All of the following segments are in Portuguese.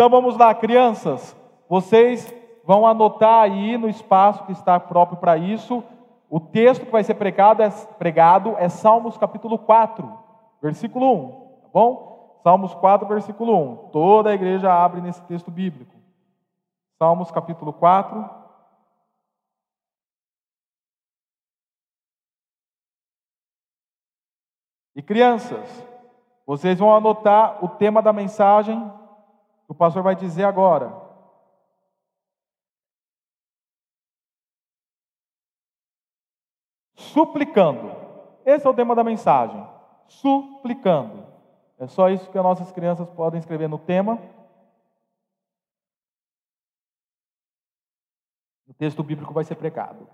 Então vamos lá, crianças. Vocês vão anotar aí no espaço que está próprio para isso. O texto que vai ser pregado é, pregado é Salmos capítulo 4, versículo 1. Tá bom? Salmos 4, versículo 1. Toda a igreja abre nesse texto bíblico. Salmos capítulo 4, E crianças, vocês vão anotar o tema da mensagem o pastor vai dizer agora. Suplicando. Esse é o tema da mensagem. Suplicando. É só isso que as nossas crianças podem escrever no tema. O texto bíblico vai ser pregado.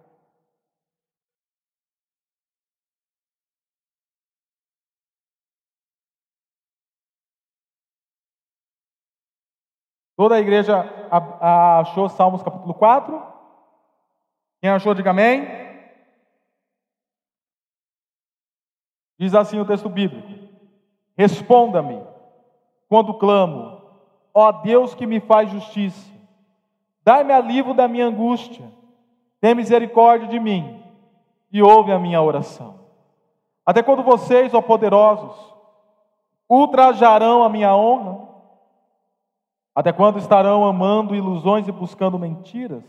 Toda a igreja achou Salmos capítulo 4? Quem achou, diga amém. Diz assim o texto bíblico: Responda-me quando clamo, ó Deus que me faz justiça, dai-me alívio da minha angústia, tem misericórdia de mim e ouve a minha oração. Até quando vocês, ó poderosos, ultrajarão a minha honra? Até quando estarão amando ilusões e buscando mentiras?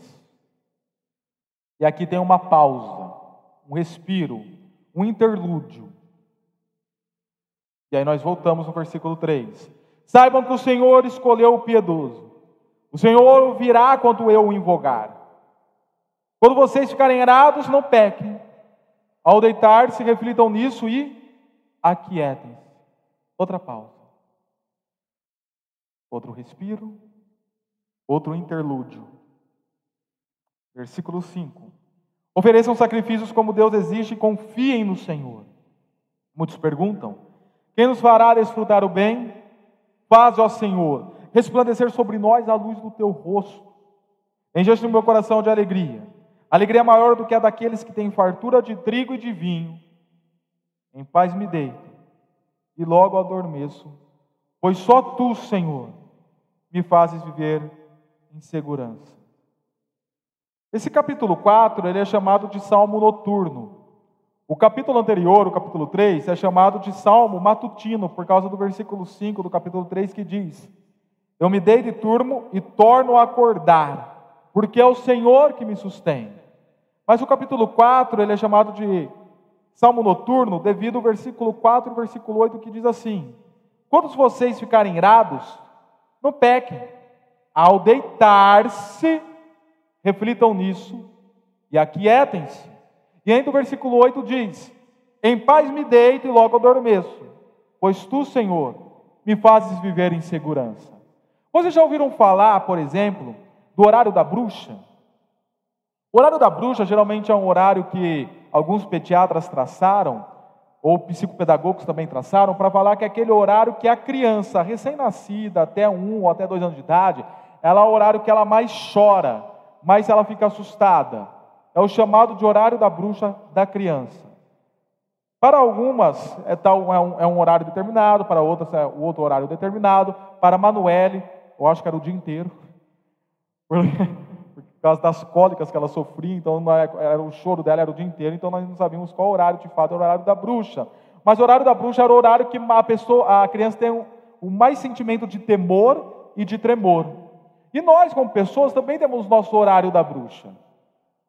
E aqui tem uma pausa, um respiro, um interlúdio. E aí nós voltamos no versículo 3. Saibam que o Senhor escolheu o piedoso. O Senhor ouvirá quando eu o invocar. Quando vocês ficarem erados, não pequem. Ao deitar-se, reflitam nisso e aquietem-se. Outra pausa outro respiro, outro interlúdio. Versículo 5. Ofereçam sacrifícios como Deus exige e confiem no Senhor. Muitos perguntam: quem nos fará desfrutar o bem? Faz, ó Senhor, resplandecer sobre nós a luz do teu rosto. Enche o meu coração de alegria. Alegria maior do que a daqueles que têm fartura de trigo e de vinho. Em paz me deito e logo adormeço, pois só tu, Senhor, me fazes viver em segurança. Esse capítulo 4 ele é chamado de Salmo noturno. O capítulo anterior, o capítulo 3, é chamado de Salmo matutino, por causa do versículo 5 do capítulo 3 que diz: Eu me dei de turmo e torno a acordar, porque é o Senhor que me sustém. Mas o capítulo 4 ele é chamado de Salmo noturno devido ao versículo 4 e versículo 8 que diz assim: Quando vocês ficarem irados, não pequem. Ao deitar-se, reflitam nisso e aquietem-se. E ainda o versículo 8 diz: Em paz me deito e logo adormeço, pois tu, Senhor, me fazes viver em segurança. Vocês já ouviram falar, por exemplo, do horário da bruxa? O horário da bruxa geralmente é um horário que alguns pediatras traçaram ou psicopedagogos também traçaram, para falar que aquele horário que a criança recém-nascida, até um ou até dois anos de idade, ela é o horário que ela mais chora, mais ela fica assustada. É o chamado de horário da bruxa da criança. Para algumas é, tal, é, um, é um horário determinado, para outras é o outro horário determinado. Para Manuele, eu acho que era o dia inteiro. por causa das cólicas que ela sofria, então é, era, o choro dela era o dia inteiro, então nós não sabíamos qual horário de fato era o horário da bruxa. Mas o horário da bruxa era o horário que a pessoa, a criança tem o mais sentimento de temor e de tremor. E nós, como pessoas, também temos o nosso horário da bruxa.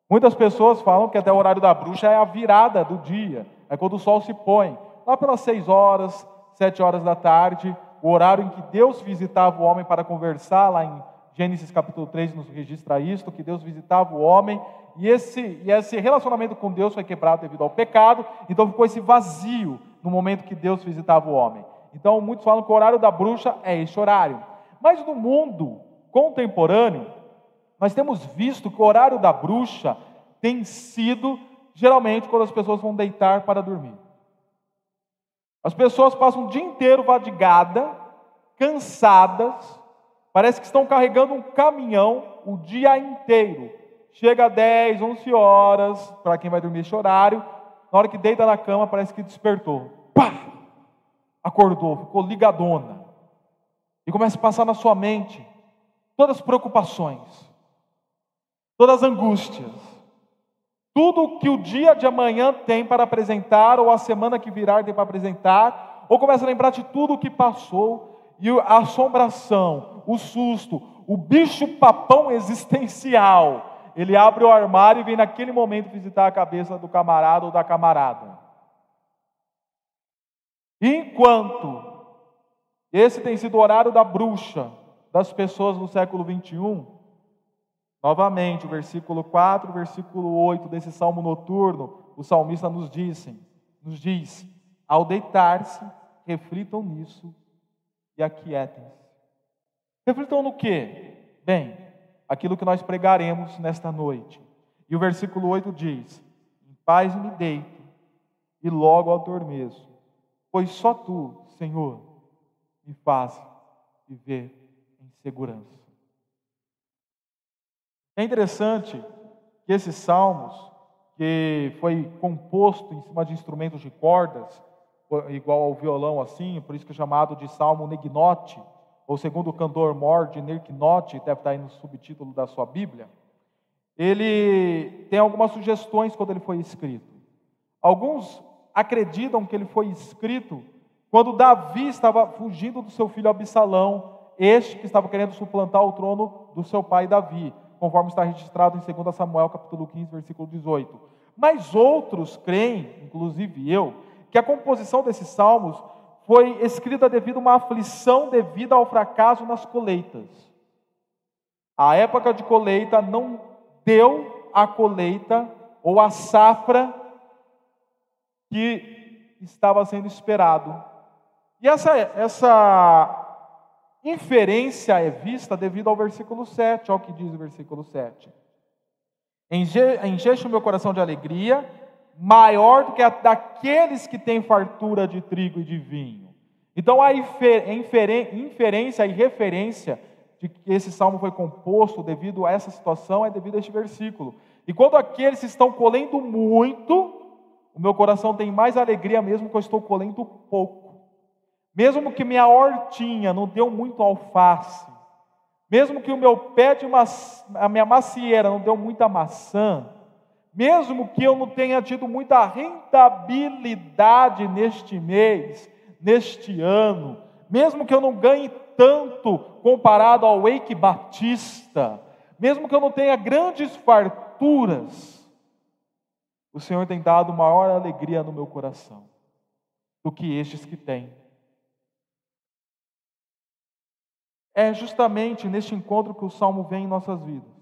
Muitas pessoas falam que até o horário da bruxa é a virada do dia, é quando o sol se põe. Lá pelas seis horas, sete horas da tarde, o horário em que Deus visitava o homem para conversar lá em Gênesis capítulo 3 nos registra isto, que Deus visitava o homem, e esse, e esse relacionamento com Deus foi quebrado devido ao pecado, então ficou esse vazio no momento que Deus visitava o homem. Então muitos falam que o horário da bruxa é esse horário. Mas no mundo contemporâneo, nós temos visto que o horário da bruxa tem sido geralmente quando as pessoas vão deitar para dormir. As pessoas passam o dia inteiro vadigadas, cansadas, Parece que estão carregando um caminhão o dia inteiro. Chega às 10, 11 horas, para quem vai dormir esse horário. Na hora que deita na cama, parece que despertou. Pá! Acordou, ficou ligadona. E começa a passar na sua mente todas as preocupações, todas as angústias, tudo que o dia de amanhã tem para apresentar, ou a semana que virá tem para apresentar, ou começa a lembrar de tudo o que passou, e a assombração, o susto, o bicho-papão existencial, ele abre o armário e vem naquele momento visitar a cabeça do camarada ou da camarada. Enquanto esse tem sido o horário da bruxa das pessoas no século 21, novamente, o versículo 4, o versículo 8 desse salmo noturno, o salmista nos diz, nos diz: ao deitar-se, reflitam nisso e aquietem-se. Reflitam no que? Bem, aquilo que nós pregaremos nesta noite. E o versículo 8 diz: Em paz me deito e logo adormeço, pois só tu, Senhor, me faz viver em segurança. É interessante que esses salmos, que foi composto em cima de instrumentos de cordas, igual ao violão assim, por isso que é chamado de salmo negnote, ou segundo o cantor Mord Nirknot, deve estar aí no subtítulo da sua Bíblia, ele tem algumas sugestões quando ele foi escrito. Alguns acreditam que ele foi escrito quando Davi estava fugindo do seu filho Absalão, este que estava querendo suplantar o trono do seu pai Davi, conforme está registrado em 2 Samuel capítulo 15, versículo 18. Mas outros creem, inclusive eu, que a composição desses salmos foi escrita devido a uma aflição devido ao fracasso nas colheitas. A época de colheita não deu a colheita ou a safra que estava sendo esperado. E essa, essa inferência é vista devido ao versículo 7, ao que diz o versículo 7. Enche o meu coração de alegria maior do que a daqueles que têm fartura de trigo e de vinho. Então a inferência e referência de que esse salmo foi composto devido a essa situação é devido a este versículo. E quando aqueles estão colhendo muito, o meu coração tem mais alegria mesmo que eu estou colhendo pouco. Mesmo que minha hortinha não deu muito alface, mesmo que o meu pé de a minha macieira não deu muita maçã, mesmo que eu não tenha tido muita rentabilidade neste mês, neste ano, mesmo que eu não ganhe tanto comparado ao Wake Batista, mesmo que eu não tenha grandes farturas, o Senhor tem dado maior alegria no meu coração do que estes que têm. É justamente neste encontro que o salmo vem em nossas vidas.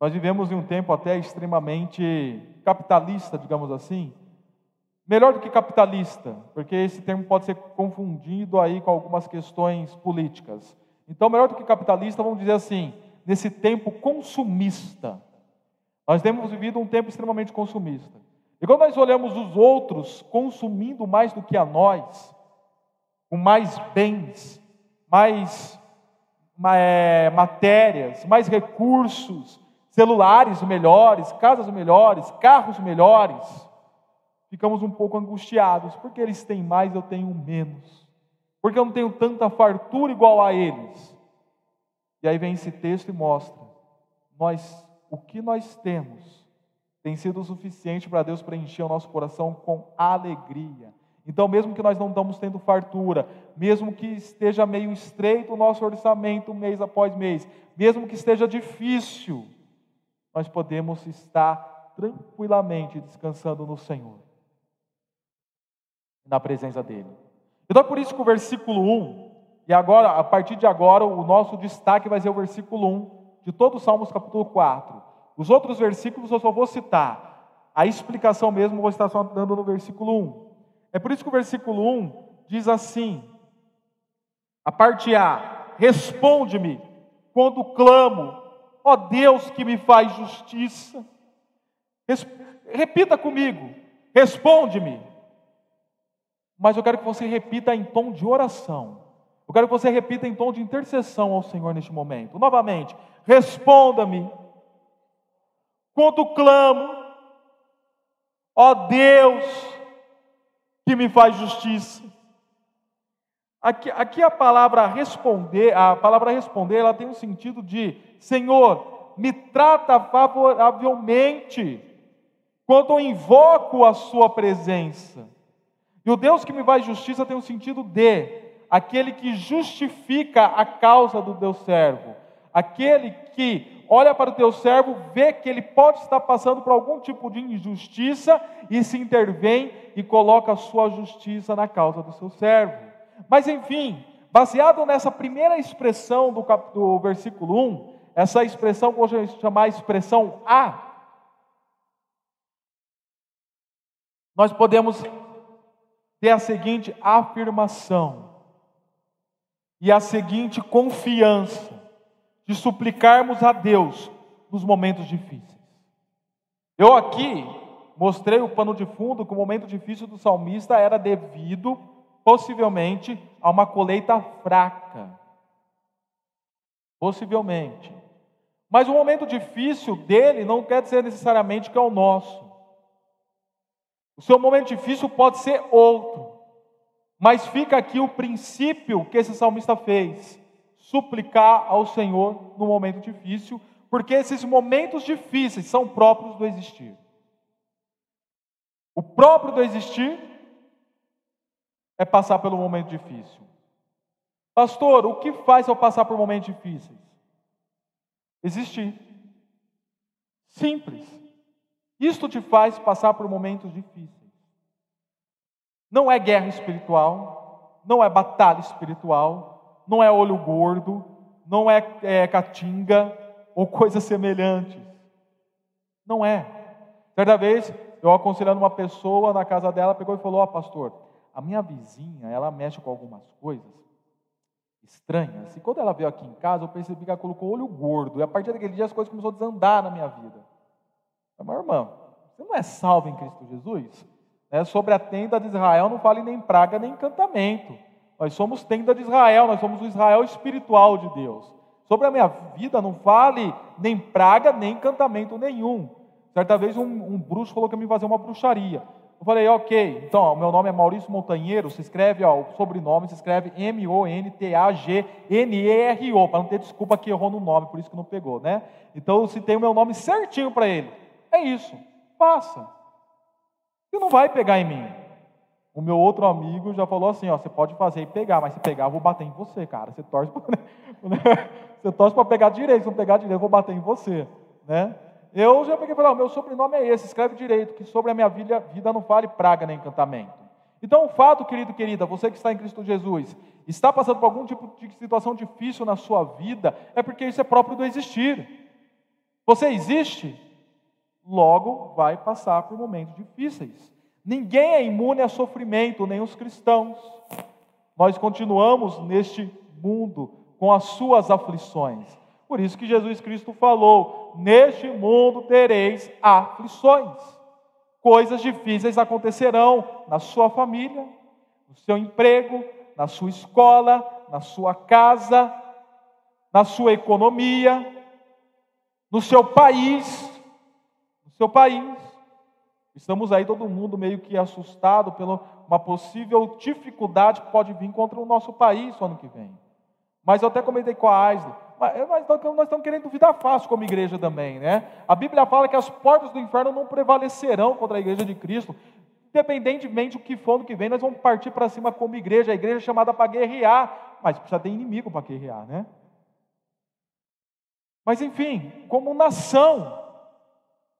Nós vivemos em um tempo até extremamente capitalista, digamos assim. Melhor do que capitalista, porque esse termo pode ser confundido aí com algumas questões políticas. Então, melhor do que capitalista, vamos dizer assim, nesse tempo consumista. Nós temos vivido um tempo extremamente consumista. E quando nós olhamos os outros consumindo mais do que a nós, com mais bens, mais é, matérias, mais recursos, celulares melhores, casas melhores, carros melhores, ficamos um pouco angustiados, porque eles têm mais, eu tenho menos, porque eu não tenho tanta fartura igual a eles. E aí vem esse texto e mostra: nós, o que nós temos tem sido o suficiente para Deus preencher o nosso coração com alegria. Então, mesmo que nós não estamos tendo fartura, mesmo que esteja meio estreito o nosso orçamento mês após mês, mesmo que esteja difícil, nós podemos estar tranquilamente descansando no Senhor, na presença dEle. Então é por isso que o versículo 1, e agora, a partir de agora, o nosso destaque vai ser o versículo 1 de todo o Salmos capítulo 4. Os outros versículos eu só vou citar. A explicação mesmo vou estar só dando no versículo 1. É por isso que o versículo 1 diz assim: a parte A, responde-me quando clamo, Ó Deus que me faz justiça. Repita comigo, responde-me. Mas eu quero que você repita em tom de oração. Eu quero que você repita em tom de intercessão ao Senhor neste momento. Novamente, responda-me. Quando clamo, ó Deus que me faz justiça. Aqui, aqui a palavra responder, a palavra responder, ela tem um sentido de Senhor, me trata favoravelmente quando eu invoco a sua presença. E o Deus que me faz justiça tem um sentido de aquele que justifica a causa do teu servo, aquele que olha para o teu servo, vê que ele pode estar passando por algum tipo de injustiça e se intervém e coloca a sua justiça na causa do seu servo. Mas enfim, baseado nessa primeira expressão do, cap... do versículo 1, essa expressão que hoje chamar expressão A, nós podemos ter a seguinte afirmação e a seguinte confiança de suplicarmos a Deus nos momentos difíceis. Eu aqui mostrei o pano de fundo que o momento difícil do salmista era devido, possivelmente, a uma colheita fraca. Possivelmente. Mas o momento difícil dele não quer dizer necessariamente que é o nosso. O seu momento difícil pode ser outro. Mas fica aqui o princípio que esse salmista fez suplicar ao Senhor no momento difícil, porque esses momentos difíceis são próprios do existir. O próprio do existir é passar pelo momento difícil. Pastor, o que faz eu passar por momentos difíceis? Existir. Simples. Isto te faz passar por momentos difíceis. Não é guerra espiritual, não é batalha espiritual, não é olho gordo, não é, é catinga ou coisas semelhantes. Não é. Certa vez, eu aconselhando uma pessoa na casa dela, pegou e falou: Ó, oh, pastor, a minha vizinha, ela mexe com algumas coisas estranhas. E quando ela veio aqui em casa, eu percebi que ela colocou olho gordo. E a partir daquele dia as coisas começaram a desandar na minha vida. Mas, irmã, você não é salvo em Cristo Jesus? É, sobre a tenda de Israel não fale nem praga nem encantamento. Nós somos tenda de Israel, nós somos o Israel espiritual de Deus. Sobre a minha vida não vale nem praga, nem encantamento nenhum. Certa vez um, um bruxo falou que ia me fazer uma bruxaria. Eu falei, ok, então, o meu nome é Maurício Montanheiro, se escreve, ó, o sobrenome se escreve M-O-N-T-A-G-N-E-R-O, para não ter desculpa que errou no nome, por isso que não pegou, né? Então eu citei o meu nome certinho para ele. É isso, passa. E não vai pegar em mim. O meu outro amigo já falou assim: ó, você pode fazer e pegar, mas se pegar, eu vou bater em você, cara. Você torce para você torce para pegar direito, se não pegar direito, eu vou bater em você, né? Eu já peguei e falei: ó, meu sobrenome é esse, escreve direito, que sobre a minha vida, vida não fale praga nem encantamento. Então, o fato, querido, querida, você que está em Cristo Jesus, está passando por algum tipo de situação difícil na sua vida, é porque isso é próprio do existir. Você existe, logo vai passar por momentos difíceis. Ninguém é imune a sofrimento, nem os cristãos. Nós continuamos neste mundo com as suas aflições. Por isso que Jesus Cristo falou: Neste mundo tereis aflições. Coisas difíceis acontecerão na sua família, no seu emprego, na sua escola, na sua casa, na sua economia, no seu país, no seu país. Estamos aí todo mundo meio que assustado pela uma possível dificuldade que pode vir contra o nosso país no ano que vem. Mas eu até comentei com a Aisle, mas nós estamos querendo duvidar fácil como igreja também, né? A Bíblia fala que as portas do inferno não prevalecerão contra a igreja de Cristo. Independentemente do que for no que vem, nós vamos partir para cima como igreja, a igreja é chamada para guerrear, mas precisa ter inimigo para guerrear, né? Mas enfim, como nação,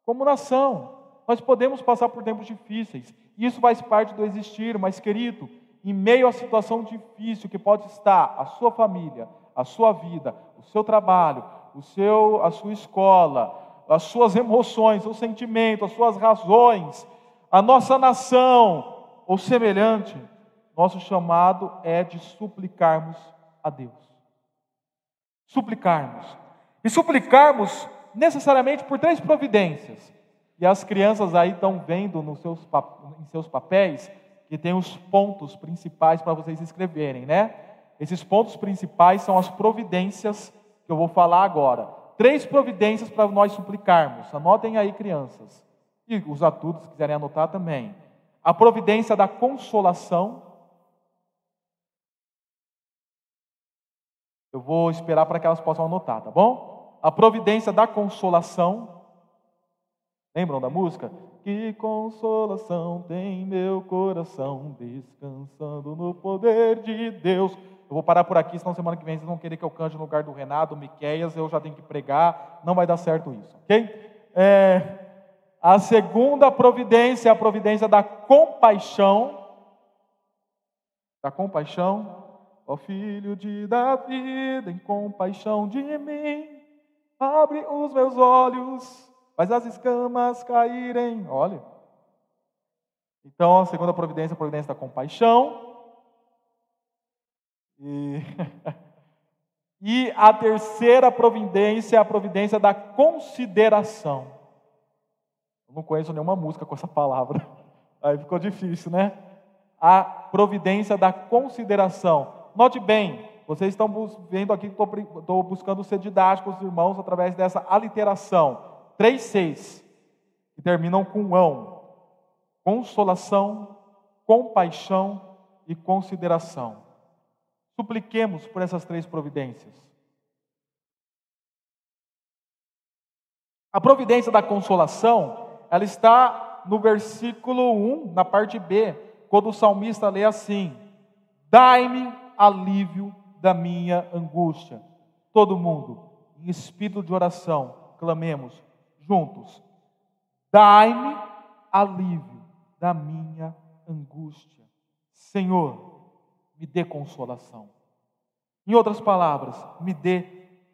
como nação, nós podemos passar por tempos difíceis, isso faz parte do existir, mas querido, em meio à situação difícil que pode estar a sua família, a sua vida, o seu trabalho, o seu, a sua escola, as suas emoções, os sentimentos, as suas razões, a nossa nação ou semelhante, nosso chamado é de suplicarmos a Deus. Suplicarmos. E suplicarmos necessariamente por três providências. E as crianças aí estão vendo nos seus, em seus papéis que tem os pontos principais para vocês escreverem, né? Esses pontos principais são as providências que eu vou falar agora. Três providências para nós suplicarmos. Anotem aí, crianças. E os adultos, se quiserem anotar também. A providência da consolação. Eu vou esperar para que elas possam anotar, tá bom? A providência da consolação. Lembram da música? Que consolação tem meu coração descansando no poder de Deus. Eu vou parar por aqui, senão semana que vem vocês vão querer que eu cante no lugar do Renato, Miqueias, eu já tenho que pregar, não vai dar certo isso, ok? É, a segunda providência é a providência da compaixão. Da compaixão. Ó filho de Davi, tem compaixão de mim. Abre os meus olhos, faz as escamas caírem. Olha. Então, a segunda providência é a providência da compaixão. E, e a terceira providência é a providência da consideração. Eu não conheço nenhuma música com essa palavra. Aí ficou difícil, né? A providência da consideração. Note bem, vocês estão vendo aqui que estou buscando ser didático os irmãos através dessa aliteração. Três seis, que terminam com ão. Consolação, compaixão e consideração. Supliquemos por essas três providências. A providência da consolação, ela está no versículo 1, na parte B, quando o salmista lê assim: Dai-me alívio da minha angústia. Todo mundo, em espírito de oração, clamemos juntos: Dai-me alívio da minha angústia. Senhor, me dê consolação. Em outras palavras, me dê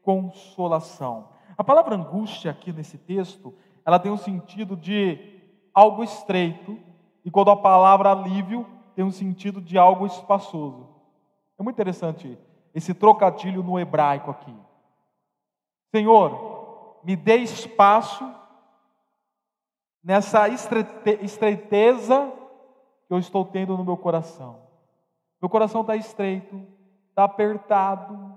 consolação. A palavra angústia aqui nesse texto, ela tem um sentido de algo estreito, e quando a palavra alívio tem um sentido de algo espaçoso. É muito interessante esse trocadilho no hebraico aqui. Senhor, me dê espaço nessa estreiteza que eu estou tendo no meu coração. Meu coração está estreito, está apertado.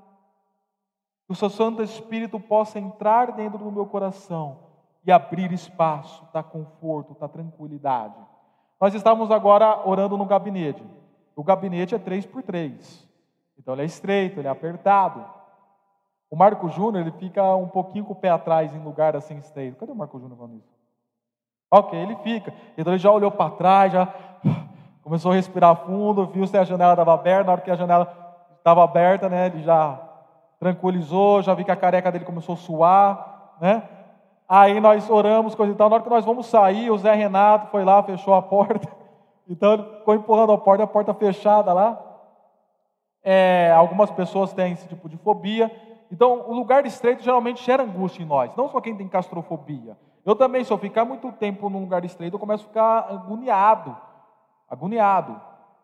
Que o seu Santo Espírito possa entrar dentro do meu coração e abrir espaço, dar conforto, dar tranquilidade. Nós estávamos agora orando no gabinete. O gabinete é 3 por 3 Então ele é estreito, ele é apertado. O Marco Júnior, ele fica um pouquinho com o pé atrás em lugar assim estreito. Cadê o Marco Júnior falando isso? Ok, ele fica. Então ele já olhou para trás, já Começou a respirar fundo, viu se a janela estava aberta. Na hora que a janela estava aberta, né, ele já tranquilizou, já vi que a careca dele começou a suar, né? Aí nós oramos, coisa e tal. Na hora que nós vamos sair, o Zé Renato foi lá, fechou a porta. Então ele ficou empurrando a porta, a porta fechada lá. É, algumas pessoas têm esse tipo de fobia. Então, o lugar estreito geralmente gera angústia em nós, não só quem tem castrofobia. Eu também, se eu ficar muito tempo num lugar estreito, eu começo a ficar agoniado agoniado.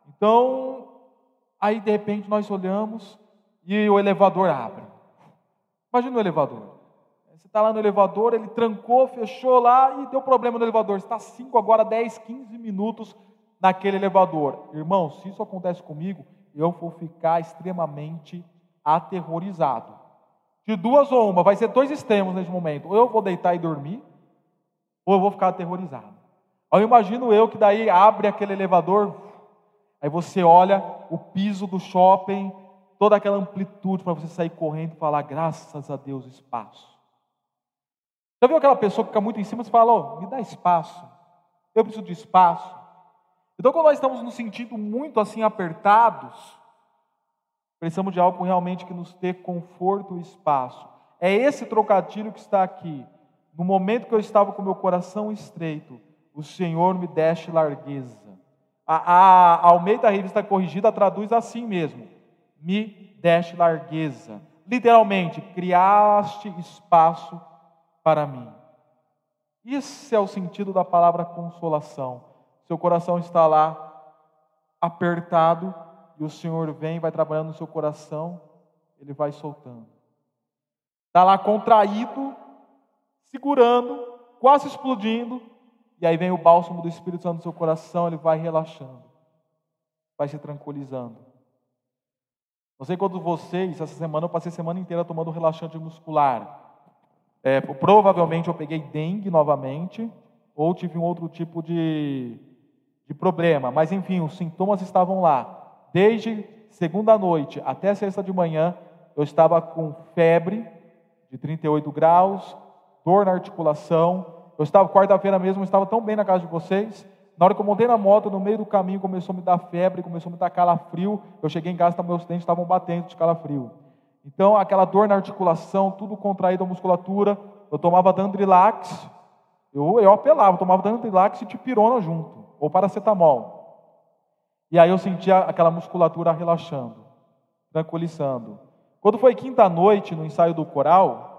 Então, aí de repente nós olhamos e o elevador abre. Imagina o elevador. Você está lá no elevador, ele trancou, fechou lá e deu problema no elevador. Você está 5, agora 10, 15 minutos naquele elevador. Irmão, se isso acontece comigo, eu vou ficar extremamente aterrorizado. De duas ou uma, vai ser dois extremos nesse momento. Ou eu vou deitar e dormir, ou eu vou ficar aterrorizado. Eu imagino eu que daí abre aquele elevador, aí você olha o piso do shopping, toda aquela amplitude para você sair correndo e falar, graças a Deus, espaço. Já viu aquela pessoa que fica muito em cima e fala, oh, me dá espaço, eu preciso de espaço. Então, quando nós estamos nos sentindo muito assim apertados, precisamos de algo realmente que nos dê conforto e espaço. É esse trocadilho que está aqui. No momento que eu estava com meu coração estreito, o Senhor me deste largueza. A, a, a Almeida Revista Corrigida traduz assim mesmo: me deste largueza. Literalmente, criaste espaço para mim. Esse é o sentido da palavra consolação. Seu coração está lá apertado e o Senhor vem, vai trabalhando no seu coração, ele vai soltando. Está lá contraído, segurando, quase explodindo, e aí vem o bálsamo do Espírito Santo no seu coração, ele vai relaxando, vai se tranquilizando. Não sei quando vocês, essa semana eu passei a semana inteira tomando relaxante muscular. É, provavelmente eu peguei dengue novamente, ou tive um outro tipo de, de problema. Mas enfim, os sintomas estavam lá. Desde segunda noite até sexta de manhã, eu estava com febre de 38 graus, dor na articulação. Eu estava, quarta-feira mesmo, eu estava tão bem na casa de vocês. Na hora que eu montei na moto, no meio do caminho, começou a me dar febre, começou a me dar calafrio. Eu cheguei em casa, meus dentes estavam batendo de calafrio. Então, aquela dor na articulação, tudo contraído a musculatura. Eu tomava Dandrilax, eu, eu apelava, tomava Dandrilax e tipirona junto, ou paracetamol. E aí eu sentia aquela musculatura relaxando, tranquilizando. Quando foi quinta noite no ensaio do coral,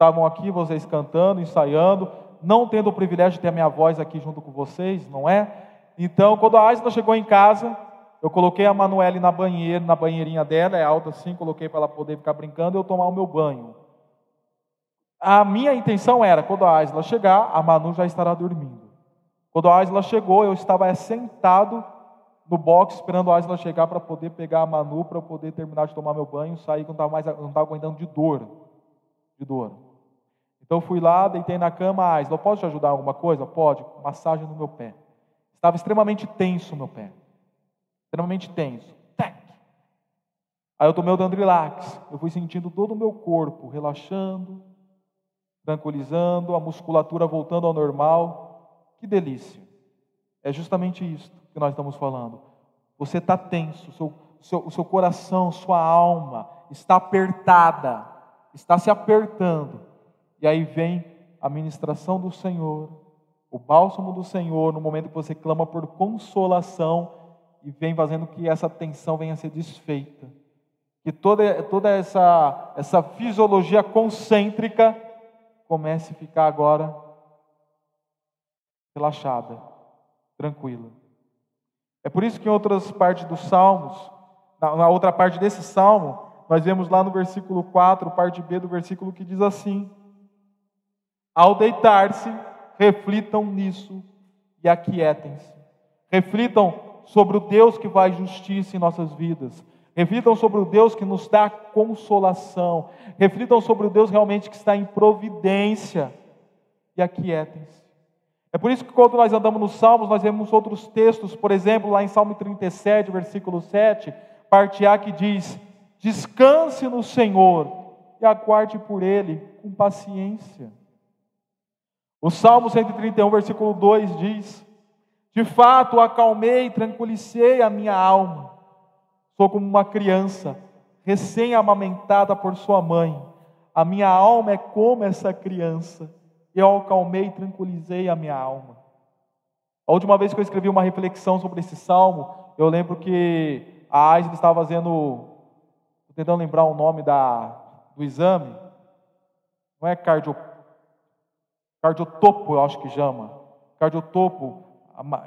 estavam aqui vocês cantando, ensaiando, não tendo o privilégio de ter a minha voz aqui junto com vocês, não é? Então, quando a Aisla chegou em casa, eu coloquei a Manuele na banheira, na banheirinha dela, é alta assim, coloquei para ela poder ficar brincando e eu tomar o meu banho. A minha intenção era, quando a Aisla chegar, a Manu já estará dormindo. Quando a Aisla chegou, eu estava sentado no box esperando a Aisla chegar para poder pegar a Manu, para eu poder terminar de tomar meu banho, sair que não estava mais não estava aguentando de dor. De dor. Então fui lá, deitei na cama, Aisla, posso te ajudar em alguma coisa? Pode, massagem no meu pé. Estava extremamente tenso o meu pé. Extremamente tenso. Tec. Aí eu tomei o Dandrilax. Eu fui sentindo todo o meu corpo relaxando, tranquilizando, a musculatura voltando ao normal. Que delícia. É justamente isso que nós estamos falando. Você está tenso, seu, seu, o seu coração, sua alma está apertada, está se apertando. E aí vem a ministração do Senhor, o bálsamo do Senhor, no momento que você clama por consolação e vem fazendo que essa tensão venha a ser desfeita. Que toda, toda essa, essa fisiologia concêntrica comece a ficar agora relaxada, tranquila. É por isso que em outras partes dos Salmos, na, na outra parte desse salmo, nós vemos lá no versículo 4, parte B do versículo, que diz assim: Ao deitar-se, reflitam nisso e aquietem-se. Reflitam sobre o Deus que faz justiça em nossas vidas. Reflitam sobre o Deus que nos dá consolação. Reflitam sobre o Deus realmente que está em providência. E aquietem-se. É por isso que quando nós andamos nos Salmos, nós vemos outros textos, por exemplo, lá em Salmo 37, versículo 7, parte A que diz: Descanse no Senhor e aguarde por Ele com paciência. O Salmo 131, versículo 2 diz: De fato, acalmei e tranquilicei a minha alma. Sou como uma criança, recém-amamentada por sua mãe. A minha alma é como essa criança eu acalmei e tranquilizei a minha alma. A última vez que eu escrevi uma reflexão sobre esse salmo, eu lembro que a Aisla estava fazendo, tentando lembrar o nome da, do exame, não é cardio, cardiotopo, eu acho que chama, cardiotopo,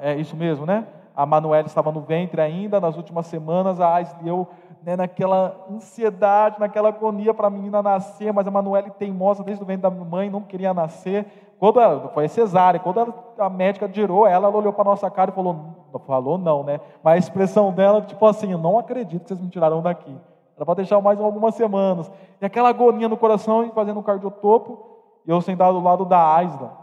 é isso mesmo, né? A Manuela estava no ventre ainda, nas últimas semanas a Aisla e eu né, naquela ansiedade, naquela agonia para a menina nascer, mas a Manuela teimosa desde o ventre da mãe, não queria nascer. Quando ela, foi cesárea, quando ela, a médica girou ela, ela olhou para a nossa cara e falou, falou não, né? Mas a expressão dela, tipo assim, eu não acredito que vocês me tiraram daqui. Era para deixar mais algumas semanas. E aquela agonia no coração, fazendo o cardiotopo, e eu sentado do lado da Aisla.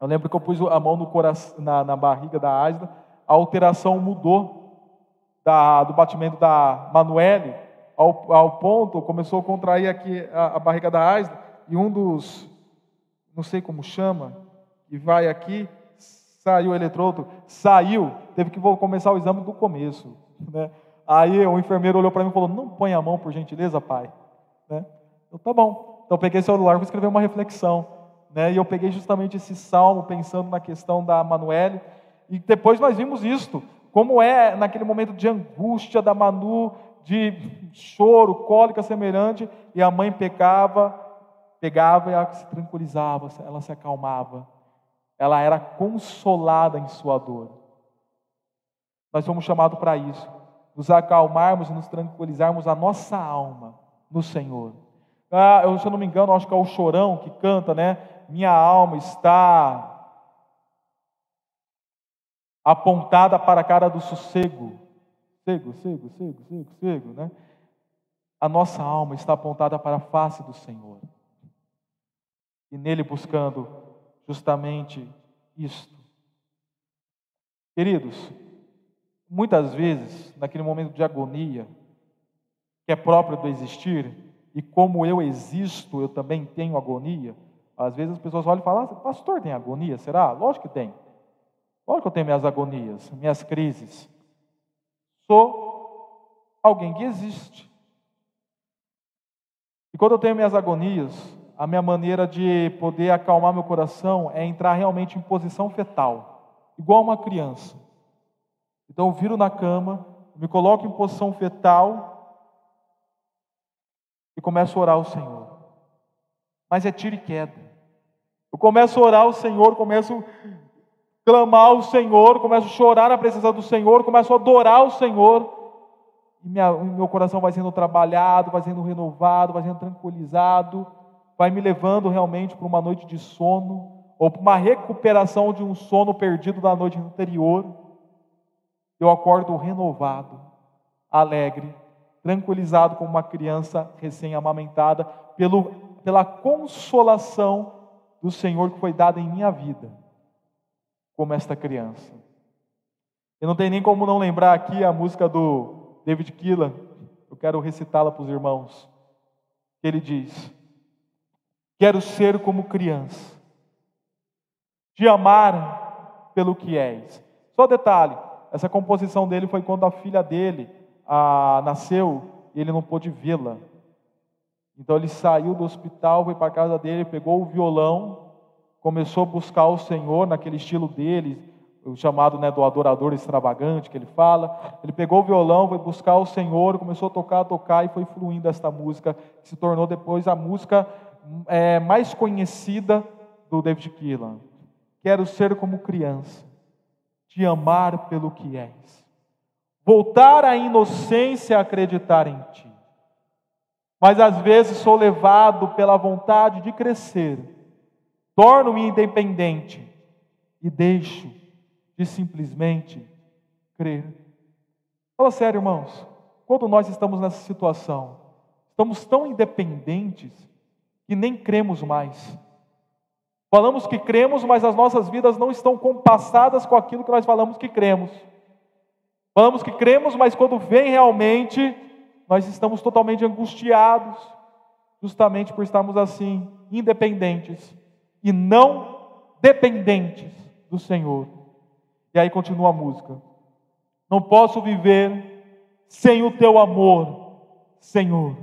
Eu lembro que eu pus a mão no coração, na, na barriga da Aisla, a alteração mudou da, do batimento da Manuele, ao, ao, ponto, começou a contrair aqui a, a barriga da Aisla, e um dos, não sei como chama, que vai aqui, saiu o eletrodo, saiu, teve que começar o exame do começo. Né? Aí o enfermeiro olhou para mim e falou: Não põe a mão, por gentileza, pai. Né? Eu, tá bom. Então peguei o celular e escrever uma reflexão. Né? E eu peguei justamente esse salmo, pensando na questão da Manuele. E depois nós vimos isto como é naquele momento de angústia da Manu, de choro, cólica semelhante, e a mãe pegava, pegava e ela se tranquilizava, ela se acalmava. Ela era consolada em sua dor. Nós somos chamados para isso, nos acalmarmos e nos tranquilizarmos a nossa alma no Senhor. Ah, eu, se eu não me engano, acho que é o chorão que canta, né? Minha alma está apontada para a cara do sossego. Cego, cego, cego, cego, cego, né? A nossa alma está apontada para a face do Senhor. E nele buscando justamente isto. Queridos, muitas vezes, naquele momento de agonia, que é própria do existir, e como eu existo, eu também tenho agonia. Às vezes as pessoas olham e falam, ah, pastor tem agonia? Será? Lógico que tem. Lógico que eu tenho minhas agonias, minhas crises. Sou alguém que existe. E quando eu tenho minhas agonias, a minha maneira de poder acalmar meu coração é entrar realmente em posição fetal, igual uma criança. Então eu viro na cama, me coloco em posição fetal e começo a orar ao Senhor. Mas é tiro e queda. Eu começo a orar ao Senhor, começo a clamar ao Senhor, começo a chorar na presença do Senhor, começo a adorar o Senhor e minha, meu coração vai sendo trabalhado, vai sendo renovado, vai sendo tranquilizado, vai me levando realmente para uma noite de sono, ou para uma recuperação de um sono perdido da noite anterior. Eu acordo renovado, alegre, tranquilizado como uma criança recém-amamentada, pela consolação do Senhor que foi dada em minha vida, como esta criança. Eu não tenho nem como não lembrar aqui a música do David Keelan, eu quero recitá-la para os irmãos. Ele diz: Quero ser como criança, te amar pelo que és. Só detalhe: essa composição dele foi quando a filha dele a, nasceu e ele não pôde vê-la. Então ele saiu do hospital, foi para a casa dele, pegou o violão, começou a buscar o Senhor naquele estilo dele, o chamado né, do adorador extravagante que ele fala. Ele pegou o violão, foi buscar o Senhor, começou a tocar, a tocar e foi fluindo esta música, que se tornou depois a música é, mais conhecida do David Keelan. Quero ser como criança, te amar pelo que és, voltar à inocência a acreditar em ti. Mas às vezes sou levado pela vontade de crescer, torno-me independente e deixo de simplesmente crer. Fala sério, irmãos. Quando nós estamos nessa situação, estamos tão independentes que nem cremos mais. Falamos que cremos, mas as nossas vidas não estão compassadas com aquilo que nós falamos que cremos. Falamos que cremos, mas quando vem realmente, nós estamos totalmente angustiados, justamente por estarmos assim, independentes e não dependentes do Senhor. E aí continua a música. Não posso viver sem o teu amor, Senhor.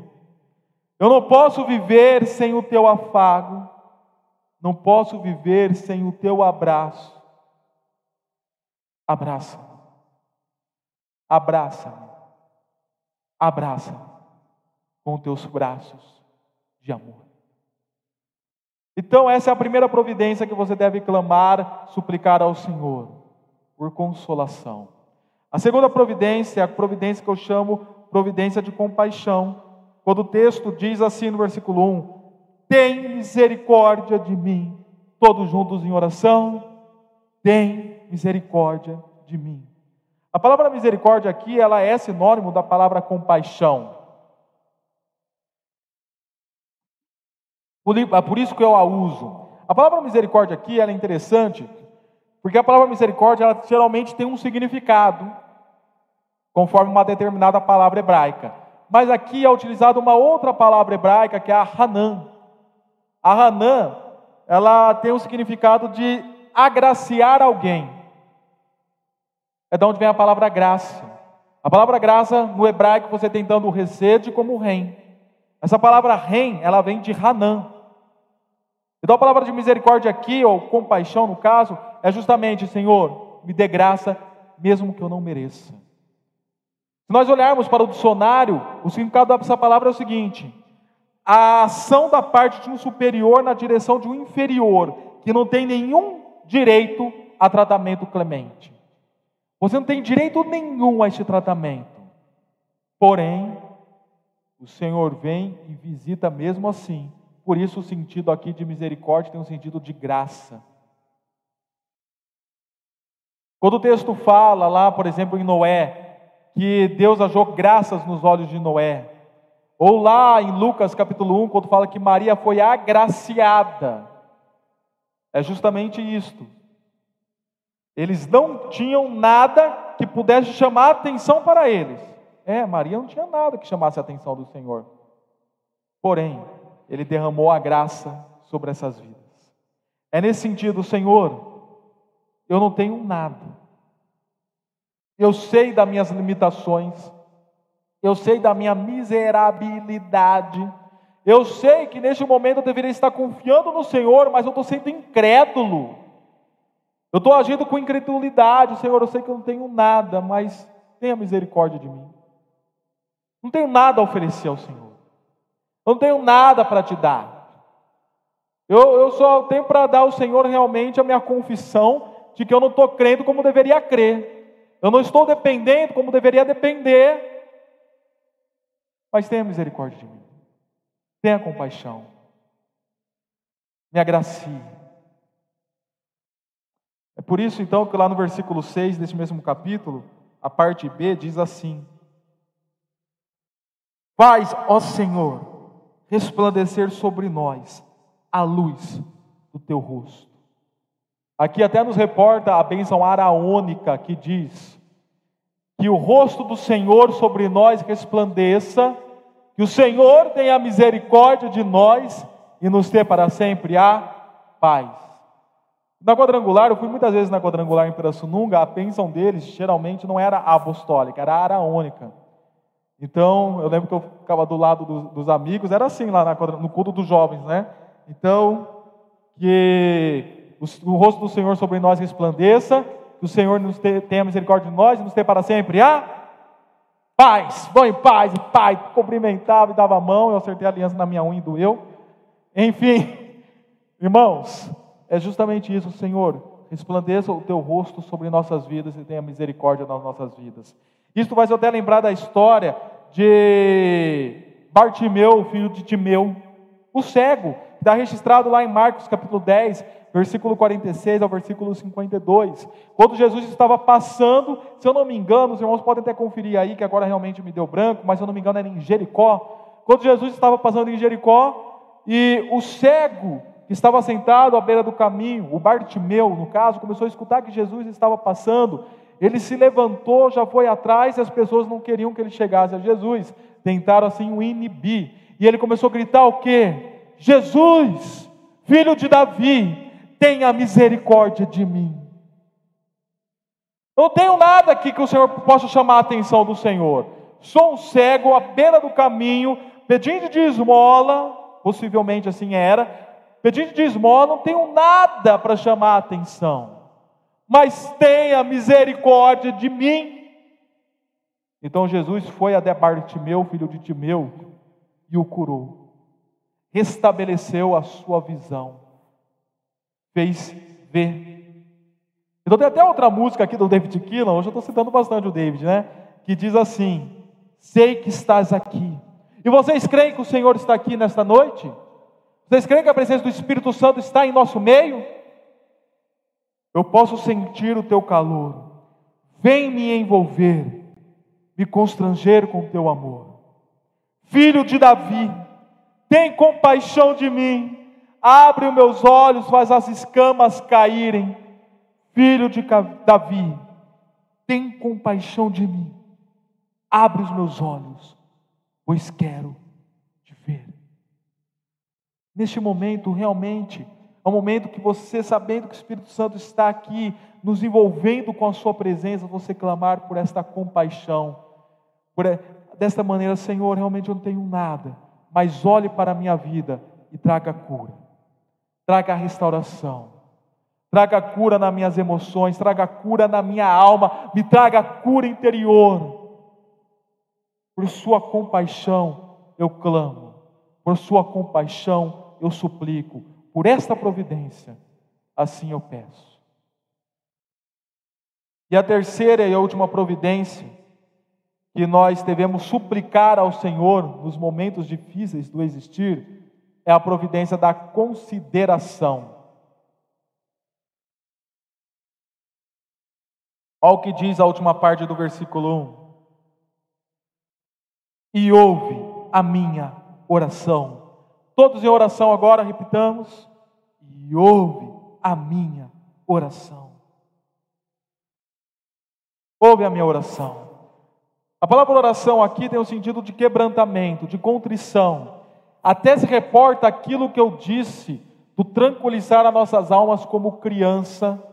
Eu não posso viver sem o teu afago. Não posso viver sem o teu abraço. Abraça-me. Abraça-me. Abraça-me com teus braços de amor. Então, essa é a primeira providência que você deve clamar, suplicar ao Senhor por consolação. A segunda providência é a providência que eu chamo providência de compaixão. Quando o texto diz assim no versículo 1: Tem misericórdia de mim, todos juntos em oração, tem misericórdia de mim. A palavra misericórdia aqui, ela é sinônimo da palavra compaixão. Por isso que eu a uso. A palavra misericórdia aqui, ela é interessante, porque a palavra misericórdia, ela geralmente tem um significado, conforme uma determinada palavra hebraica. Mas aqui é utilizada uma outra palavra hebraica, que é a Hanan. A Hanan, ela tem o significado de agraciar alguém. É de onde vem a palavra graça. A palavra graça, no hebraico, você tem tanto o recede como o rem. Essa palavra rem, ela vem de Hanan. Então a palavra de misericórdia aqui, ou compaixão no caso, é justamente, Senhor, me dê graça, mesmo que eu não mereça. Se nós olharmos para o dicionário, o significado dessa palavra é o seguinte: a ação da parte de um superior na direção de um inferior, que não tem nenhum direito a tratamento clemente. Você não tem direito nenhum a este tratamento. Porém, o Senhor vem e visita mesmo assim. Por isso, o sentido aqui de misericórdia tem um sentido de graça. Quando o texto fala lá, por exemplo, em Noé, que Deus achou graças nos olhos de Noé, ou lá em Lucas capítulo 1, quando fala que Maria foi agraciada, é justamente isto. Eles não tinham nada que pudesse chamar atenção para eles. É, Maria não tinha nada que chamasse a atenção do Senhor. Porém, ele derramou a graça sobre essas vidas. É nesse sentido, Senhor, eu não tenho nada. Eu sei das minhas limitações. Eu sei da minha miserabilidade. Eu sei que neste momento eu deveria estar confiando no Senhor, mas eu estou sendo incrédulo. Eu estou agindo com incredulidade, Senhor. Eu sei que eu não tenho nada, mas tenha misericórdia de mim. Não tenho nada a oferecer ao Senhor. Eu não tenho nada para te dar. Eu, eu só tenho para dar ao Senhor realmente a minha confissão de que eu não estou crendo como deveria crer. Eu não estou dependendo como deveria depender. Mas tenha misericórdia de mim. Tenha compaixão. Me agracie. É por isso, então, que lá no versículo 6 desse mesmo capítulo, a parte B diz assim: Faz, ó Senhor, resplandecer sobre nós a luz do teu rosto. Aqui até nos reporta a bênção araônica que diz: Que o rosto do Senhor sobre nós resplandeça, que o Senhor tenha misericórdia de nós e nos dê para sempre a paz. Na quadrangular, eu fui muitas vezes na quadrangular em Pirassununga, a bênção deles geralmente não era apostólica, era araônica. Então, eu lembro que eu ficava do lado dos, dos amigos, era assim lá no culto dos jovens, né? Então, que o, o, rosto do Senhor sobre nós resplandeça, que o Senhor nos tenha misericórdia de nós e nos tenha para sempre a paz. Vão em paz, e pai, cumprimentava e dava a mão, eu acertei a aliança na minha unha e doeu. Enfim, irmãos, é justamente isso, Senhor, resplandeça o teu rosto sobre nossas vidas e tenha misericórdia nas nossas vidas. Isto vai até lembrar da história de Bartimeu, filho de Timeu, o cego, está registrado lá em Marcos capítulo 10, versículo 46 ao versículo 52. Quando Jesus estava passando, se eu não me engano, os irmãos podem até conferir aí, que agora realmente me deu branco, mas se eu não me engano era em Jericó. Quando Jesus estava passando em Jericó, e o cego que estava sentado à beira do caminho, o Bartimeu, no caso, começou a escutar que Jesus estava passando. Ele se levantou, já foi atrás, e as pessoas não queriam que ele chegasse a Jesus. Tentaram assim o inibir. E ele começou a gritar o quê? Jesus, filho de Davi, tenha misericórdia de mim. Não tenho nada aqui que o Senhor possa chamar a atenção do Senhor. Sou um cego à beira do caminho, pedindo de esmola, possivelmente assim era, pedindo de esmola, não tenho nada para chamar a atenção. Mas tenha misericórdia de mim. Então Jesus foi até Bartimeu, filho de Timeu, e o curou restabeleceu a sua visão, fez ver. Então tem até outra música aqui do David Keelan, hoje eu estou citando bastante o David, né? Que diz assim: Sei que estás aqui. E vocês creem que o Senhor está aqui nesta noite? Vocês creem que a presença do Espírito Santo está em nosso meio? Eu posso sentir o teu calor. Vem me envolver, me constranger com o teu amor. Filho de Davi, tem compaixão de mim, abre os meus olhos, faz as escamas caírem. Filho de Davi, tem compaixão de mim, abre os meus olhos, pois quero. Neste momento, realmente, é um momento que você, sabendo que o Espírito Santo está aqui, nos envolvendo com a Sua presença, você clamar por esta compaixão, por desta maneira, Senhor, realmente eu não tenho nada mas olhe para a minha vida e traga cura, traga restauração, traga cura nas minhas emoções, traga cura na minha alma, me traga cura interior. Por Sua compaixão eu clamo, por Sua compaixão eu suplico, por esta providência, assim eu peço. E a terceira e a última providência que nós devemos suplicar ao Senhor nos momentos difíceis do existir é a providência da consideração. Olha o que diz a última parte do versículo 1. E ouve a minha oração. Todos em oração agora, repitamos. E ouve a minha oração. Ouve a minha oração. A palavra oração aqui tem o sentido de quebrantamento, de contrição. Até se reporta aquilo que eu disse, do tranquilizar as nossas almas como criança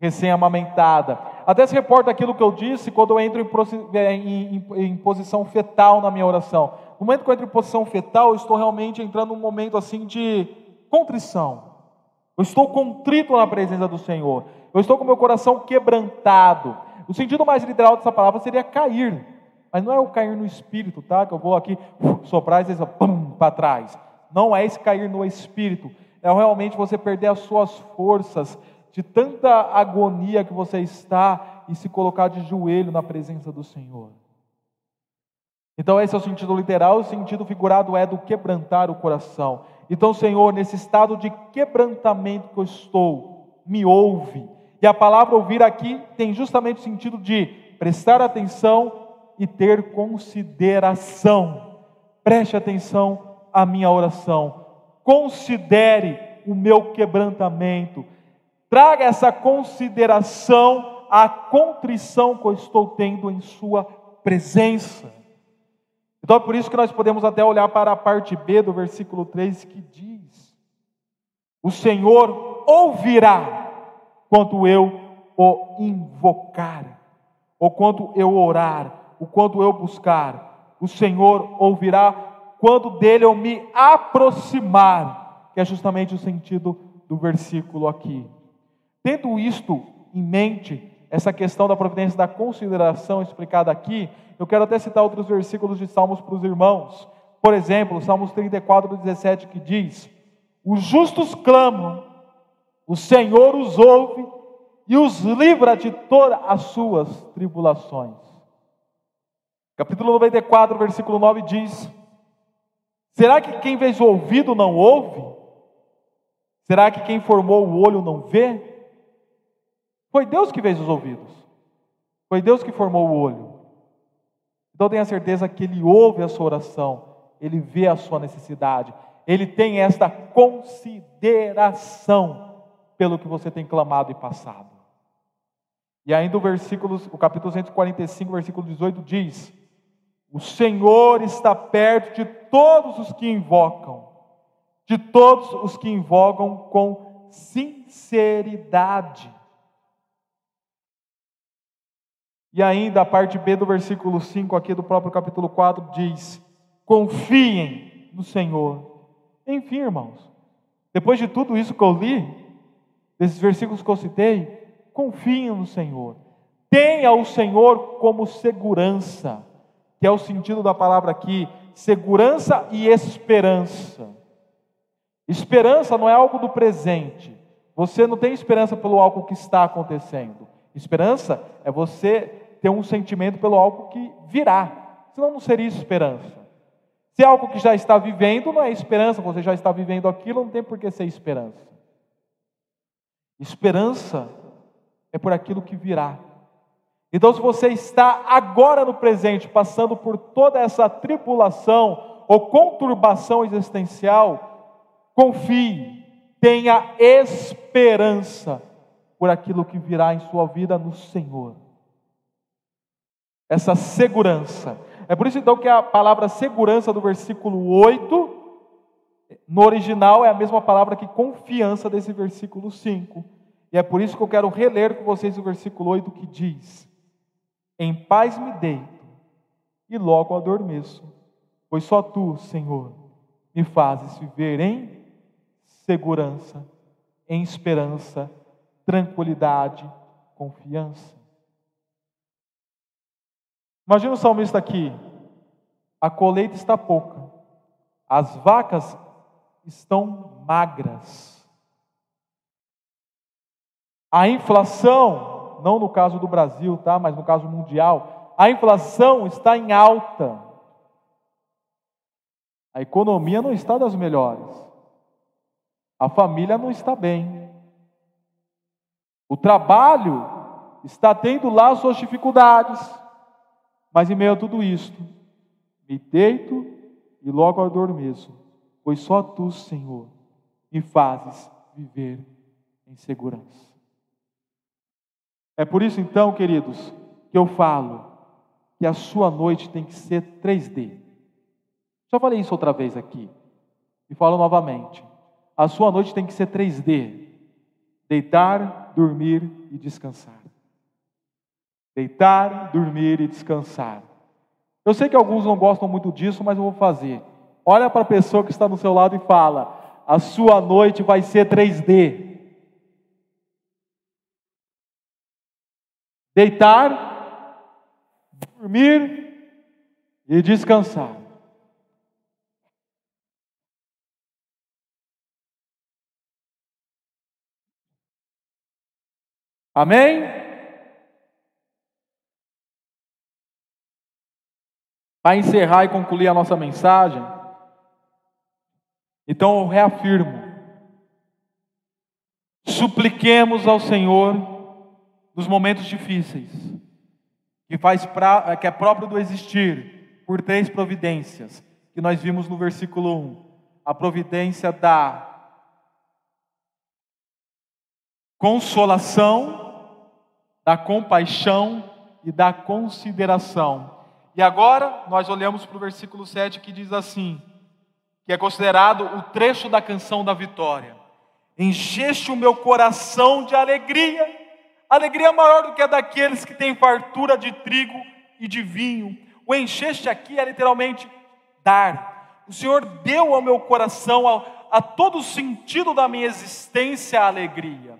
recém-amamentada. Até se reporta aquilo que eu disse quando eu entro em, em, em, posição fetal na minha oração. No momento que eu entro em posição fetal, eu estou realmente entrando num momento assim de contrição. Eu estou contrito na presença do Senhor. Eu estou com meu coração quebrantado. O sentido mais literal dessa palavra seria cair. Mas não é o cair no espírito, tá? Que eu vou aqui uh, soprar e vocês para trás. Não é esse cair no espírito. É realmente você perder as suas forças de tanta agonia que você está e se colocar de joelho na presença do Senhor. Então, esse é o sentido literal, o sentido figurado é do quebrantar o coração. Então, Senhor, nesse estado de quebrantamento que eu estou, me ouve. E a palavra ouvir aqui tem justamente o sentido de prestar atenção e ter consideração. Preste atenção à minha oração. Considere o meu quebrantamento. Traga essa consideração à contrição que eu estou tendo em Sua presença. Então é por isso que nós podemos até olhar para a parte B do versículo 3 que diz: O Senhor ouvirá quando eu o invocar, ou quando eu orar, ou quando eu buscar. O Senhor ouvirá quando dele eu me aproximar, que é justamente o sentido do versículo aqui. Tendo isto em mente, essa questão da providência da consideração explicada aqui, eu quero até citar outros versículos de Salmos para os irmãos. Por exemplo, Salmos 34, 17, que diz: Os justos clamam, o Senhor os ouve e os livra de todas as suas tribulações. Capítulo 94, versículo 9 diz: Será que quem fez o ouvido não ouve? Será que quem formou o olho não vê? Foi Deus que fez os ouvidos. Foi Deus que formou o olho. Então tenha certeza que Ele ouve a sua oração, Ele vê a sua necessidade, Ele tem esta consideração pelo que você tem clamado e passado. E ainda o versículo, o capítulo 145, versículo 18 diz: O Senhor está perto de todos os que invocam, de todos os que invocam com sinceridade. E ainda a parte B do versículo 5 aqui do próprio capítulo 4 diz: confiem no Senhor. Enfim, irmãos, depois de tudo isso que eu li, desses versículos que eu citei, confiem no Senhor. Tenha o Senhor como segurança, que é o sentido da palavra aqui, segurança e esperança. Esperança não é algo do presente. Você não tem esperança pelo algo que está acontecendo. Esperança é você ter um sentimento pelo algo que virá, senão não seria esperança. Se é algo que já está vivendo, não é esperança, você já está vivendo aquilo, não tem por que ser esperança. Esperança é por aquilo que virá. Então, se você está agora no presente, passando por toda essa tribulação ou conturbação existencial, confie, tenha esperança por aquilo que virá em sua vida no Senhor essa segurança. É por isso então que a palavra segurança do versículo 8, no original, é a mesma palavra que confiança desse versículo 5. E é por isso que eu quero reler com vocês o versículo 8 que diz: Em paz me deito e logo adormeço, pois só tu, Senhor, me fazes viver em segurança, em esperança, tranquilidade, confiança. Imagina o salmista aqui: a colheita está pouca, as vacas estão magras. A inflação, não no caso do Brasil, tá, mas no caso mundial, a inflação está em alta. A economia não está das melhores. A família não está bem. O trabalho está tendo lá suas dificuldades. Mas em meio a tudo isto, me deito e logo adormeço, pois só tu, Senhor, me fazes viver em segurança. É por isso então, queridos, que eu falo, que a sua noite tem que ser 3D. Já falei isso outra vez aqui. E falo novamente. A sua noite tem que ser 3D. Deitar, dormir e descansar. Deitar, dormir e descansar. Eu sei que alguns não gostam muito disso, mas eu vou fazer. Olha para a pessoa que está do seu lado e fala: a sua noite vai ser 3D. Deitar, dormir e descansar. Amém? Para encerrar e concluir a nossa mensagem, então eu reafirmo: supliquemos ao Senhor nos momentos difíceis, que, faz pra, que é próprio do existir, por três providências, que nós vimos no versículo 1. A providência da consolação, da compaixão e da consideração. E agora nós olhamos para o versículo 7 que diz assim: que é considerado o trecho da canção da vitória. Encheste o meu coração de alegria, alegria maior do que a daqueles que têm fartura de trigo e de vinho. O encheste aqui é literalmente dar. O Senhor deu ao meu coração, a, a todo o sentido da minha existência, a alegria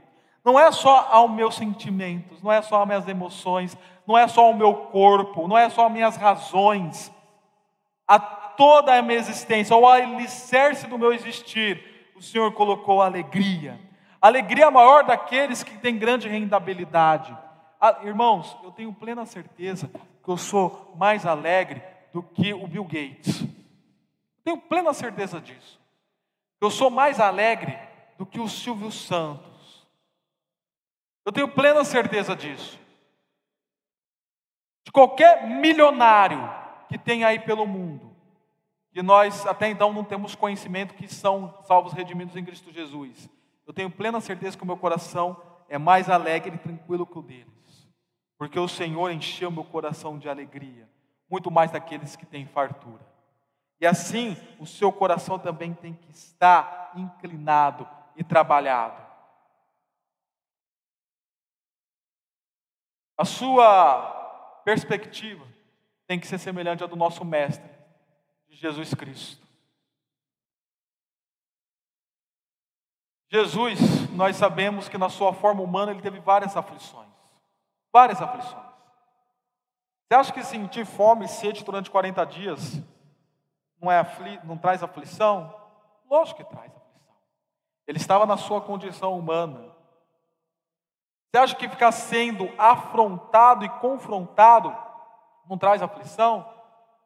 não é só aos meus sentimentos, não é só às minhas emoções, não é só ao meu corpo, não é só às minhas razões, a toda a minha existência, ao alicerce do meu existir, o Senhor colocou alegria. Alegria maior daqueles que têm grande rendabilidade. Ah, irmãos, eu tenho plena certeza que eu sou mais alegre do que o Bill Gates. Eu tenho plena certeza disso. Eu sou mais alegre do que o Silvio Santos. Eu tenho plena certeza disso. De qualquer milionário que tem aí pelo mundo, que nós até então não temos conhecimento que são salvos redimidos em Cristo Jesus. Eu tenho plena certeza que o meu coração é mais alegre e tranquilo que o deles, porque o Senhor encheu meu coração de alegria, muito mais daqueles que têm fartura. E assim, o seu coração também tem que estar inclinado e trabalhado. A sua perspectiva tem que ser semelhante à do nosso Mestre, Jesus Cristo. Jesus, nós sabemos que na sua forma humana ele teve várias aflições. Várias aflições. Você acha que sentir fome e sede durante 40 dias não, é afli não traz aflição? Lógico que traz aflição. Ele estava na sua condição humana. Você acha que ficar sendo afrontado e confrontado não traz aflição?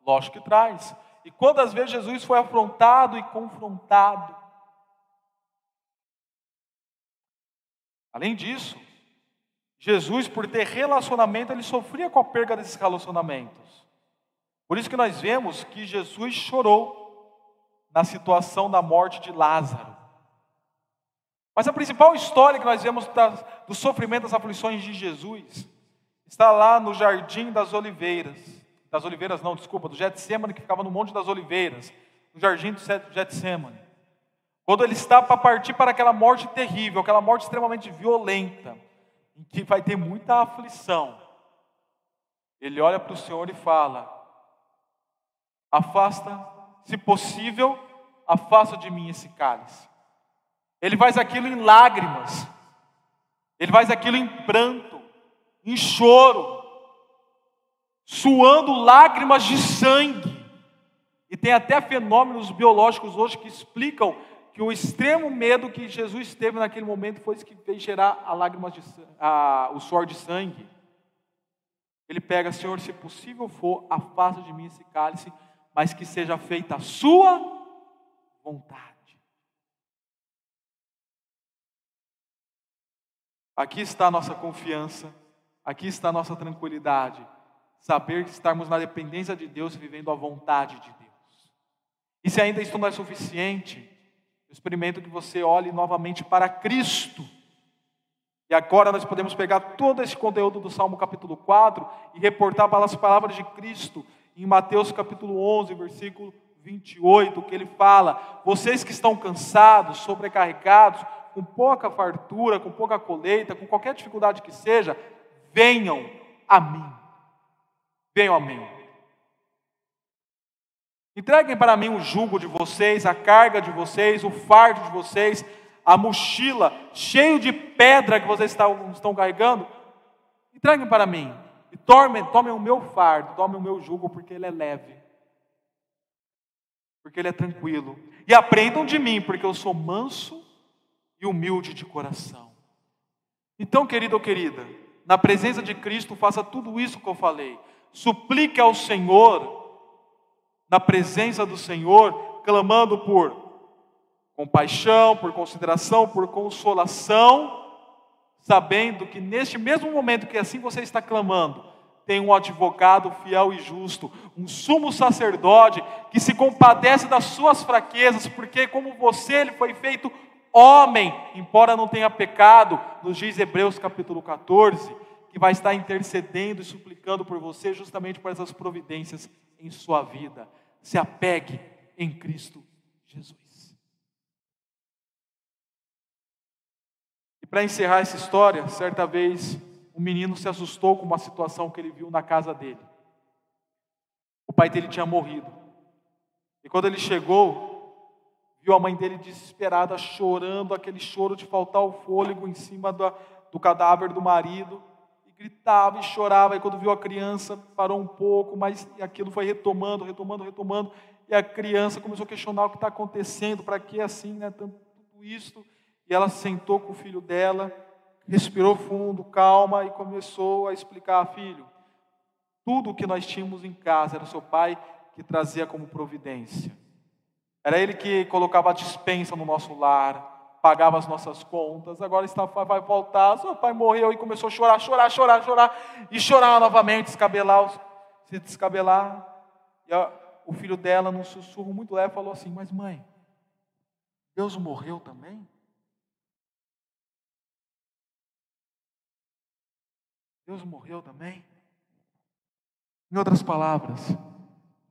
Lógico que traz. E quantas vezes Jesus foi afrontado e confrontado? Além disso, Jesus, por ter relacionamento, ele sofria com a perda desses relacionamentos. Por isso que nós vemos que Jesus chorou na situação da morte de Lázaro. Mas a principal história que nós vemos do sofrimento das aflições de Jesus está lá no Jardim das Oliveiras. Das Oliveiras, não, desculpa, do Getsemane, que ficava no Monte das Oliveiras, no Jardim do Getsemane. Quando ele está para partir para aquela morte terrível, aquela morte extremamente violenta, em que vai ter muita aflição, ele olha para o Senhor e fala: Afasta, se possível, afasta de mim esse cálice. Ele faz aquilo em lágrimas, ele faz aquilo em pranto, em choro, suando lágrimas de sangue. E tem até fenômenos biológicos hoje que explicam que o extremo medo que Jesus teve naquele momento foi isso que fez gerar a lágrima de, a, o suor de sangue. Ele pega, Senhor, se possível for, afasta de mim esse cálice, mas que seja feita a sua vontade. Aqui está a nossa confiança, aqui está a nossa tranquilidade, saber que estarmos na dependência de Deus, vivendo a vontade de Deus. E se ainda isso não é suficiente, eu experimento que você olhe novamente para Cristo. E agora nós podemos pegar todo esse conteúdo do Salmo capítulo 4 e reportar para as palavras de Cristo em Mateus capítulo 11, versículo 28, que ele fala: Vocês que estão cansados, sobrecarregados, com pouca fartura, com pouca colheita, com qualquer dificuldade que seja, venham a mim. Venham a mim. Entreguem para mim o jugo de vocês, a carga de vocês, o fardo de vocês, a mochila cheio de pedra que vocês estão, estão carregando, entreguem para mim. E tomem, tomem o meu fardo, tomem o meu jugo, porque ele é leve. Porque ele é tranquilo. E aprendam de mim, porque eu sou manso e humilde de coração. Então, querido ou querida, na presença de Cristo, faça tudo isso que eu falei. Suplique ao Senhor, na presença do Senhor, clamando por compaixão, por consideração, por consolação, sabendo que neste mesmo momento que assim você está clamando, tem um advogado fiel e justo, um sumo sacerdote que se compadece das suas fraquezas, porque como você ele foi feito homem, embora não tenha pecado, nos diz Hebreus capítulo 14, que vai estar intercedendo e suplicando por você justamente por essas providências em sua vida. Se apegue em Cristo Jesus. Para encerrar essa história, certa vez um menino se assustou com uma situação que ele viu na casa dele. O pai dele tinha morrido. E quando ele chegou, viu a mãe dele desesperada, chorando, aquele choro de faltar o fôlego em cima do, do cadáver do marido. E gritava e chorava. E quando viu a criança, parou um pouco, mas aquilo foi retomando, retomando, retomando. E a criança começou a questionar o que está acontecendo, para que assim, né, tudo isso. E ela sentou com o filho dela, respirou fundo, calma, e começou a explicar: filho, tudo o que nós tínhamos em casa era o seu pai que trazia como providência. Era ele que colocava a dispensa no nosso lar, pagava as nossas contas. Agora está, vai voltar, seu pai morreu e começou a chorar, chorar, chorar, chorar, e chorar novamente, descabelar, se descabelar. E o filho dela, num sussurro muito leve, falou assim: Mas mãe, Deus morreu também? Deus morreu também? Em outras palavras,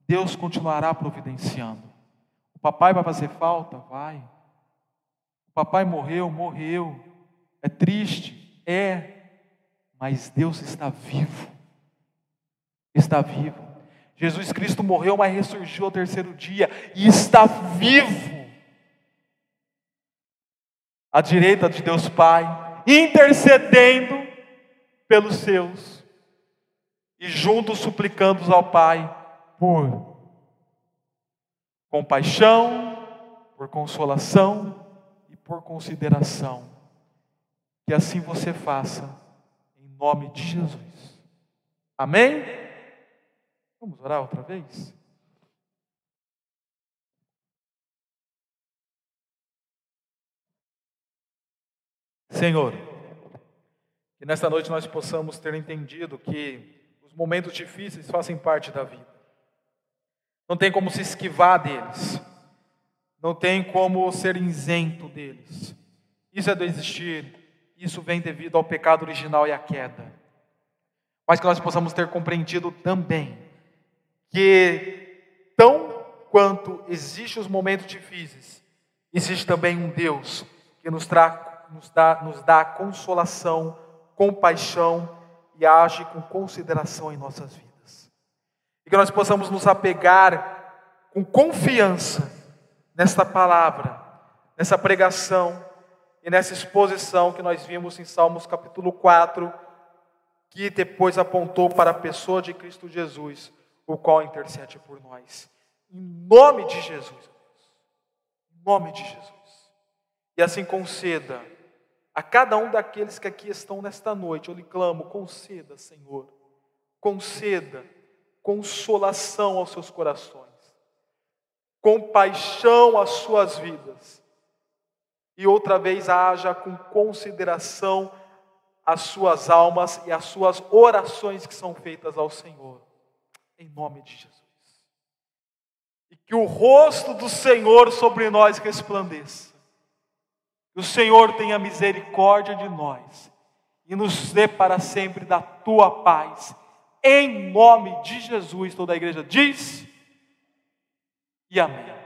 Deus continuará providenciando. O papai vai fazer falta? Vai. O papai morreu? Morreu. É triste? É. Mas Deus está vivo. Está vivo. Jesus Cristo morreu, mas ressurgiu ao terceiro dia e está vivo. À direita de Deus Pai, intercedendo pelos seus, e juntos suplicando ao Pai por compaixão, por consolação e por consideração. Que assim você faça, em nome de Jesus. Amém? Vamos orar outra vez? Senhor, que nesta noite nós possamos ter entendido que os momentos difíceis fazem parte da vida. Não tem como se esquivar deles. Não tem como ser isento deles. Isso é do existir. Isso vem devido ao pecado original e à queda. Mas que nós possamos ter compreendido também que tão quanto existem os momentos difíceis, existe também um Deus que nos, tra, nos, dá, nos dá consolação compaixão e age com consideração em nossas vidas. Que nós possamos nos apegar com confiança nesta palavra, nessa pregação e nessa exposição que nós vimos em Salmos capítulo 4, que depois apontou para a pessoa de Cristo Jesus, o qual intercede por nós. Em nome de Jesus, em nome de Jesus. E assim conceda a cada um daqueles que aqui estão nesta noite, eu lhe clamo: conceda, Senhor, conceda consolação aos seus corações, compaixão às suas vidas, e outra vez haja com consideração as suas almas e as suas orações que são feitas ao Senhor, em nome de Jesus. E que o rosto do Senhor sobre nós resplandeça que o Senhor tenha misericórdia de nós e nos dê para sempre da tua paz. Em nome de Jesus, toda a igreja diz e amém.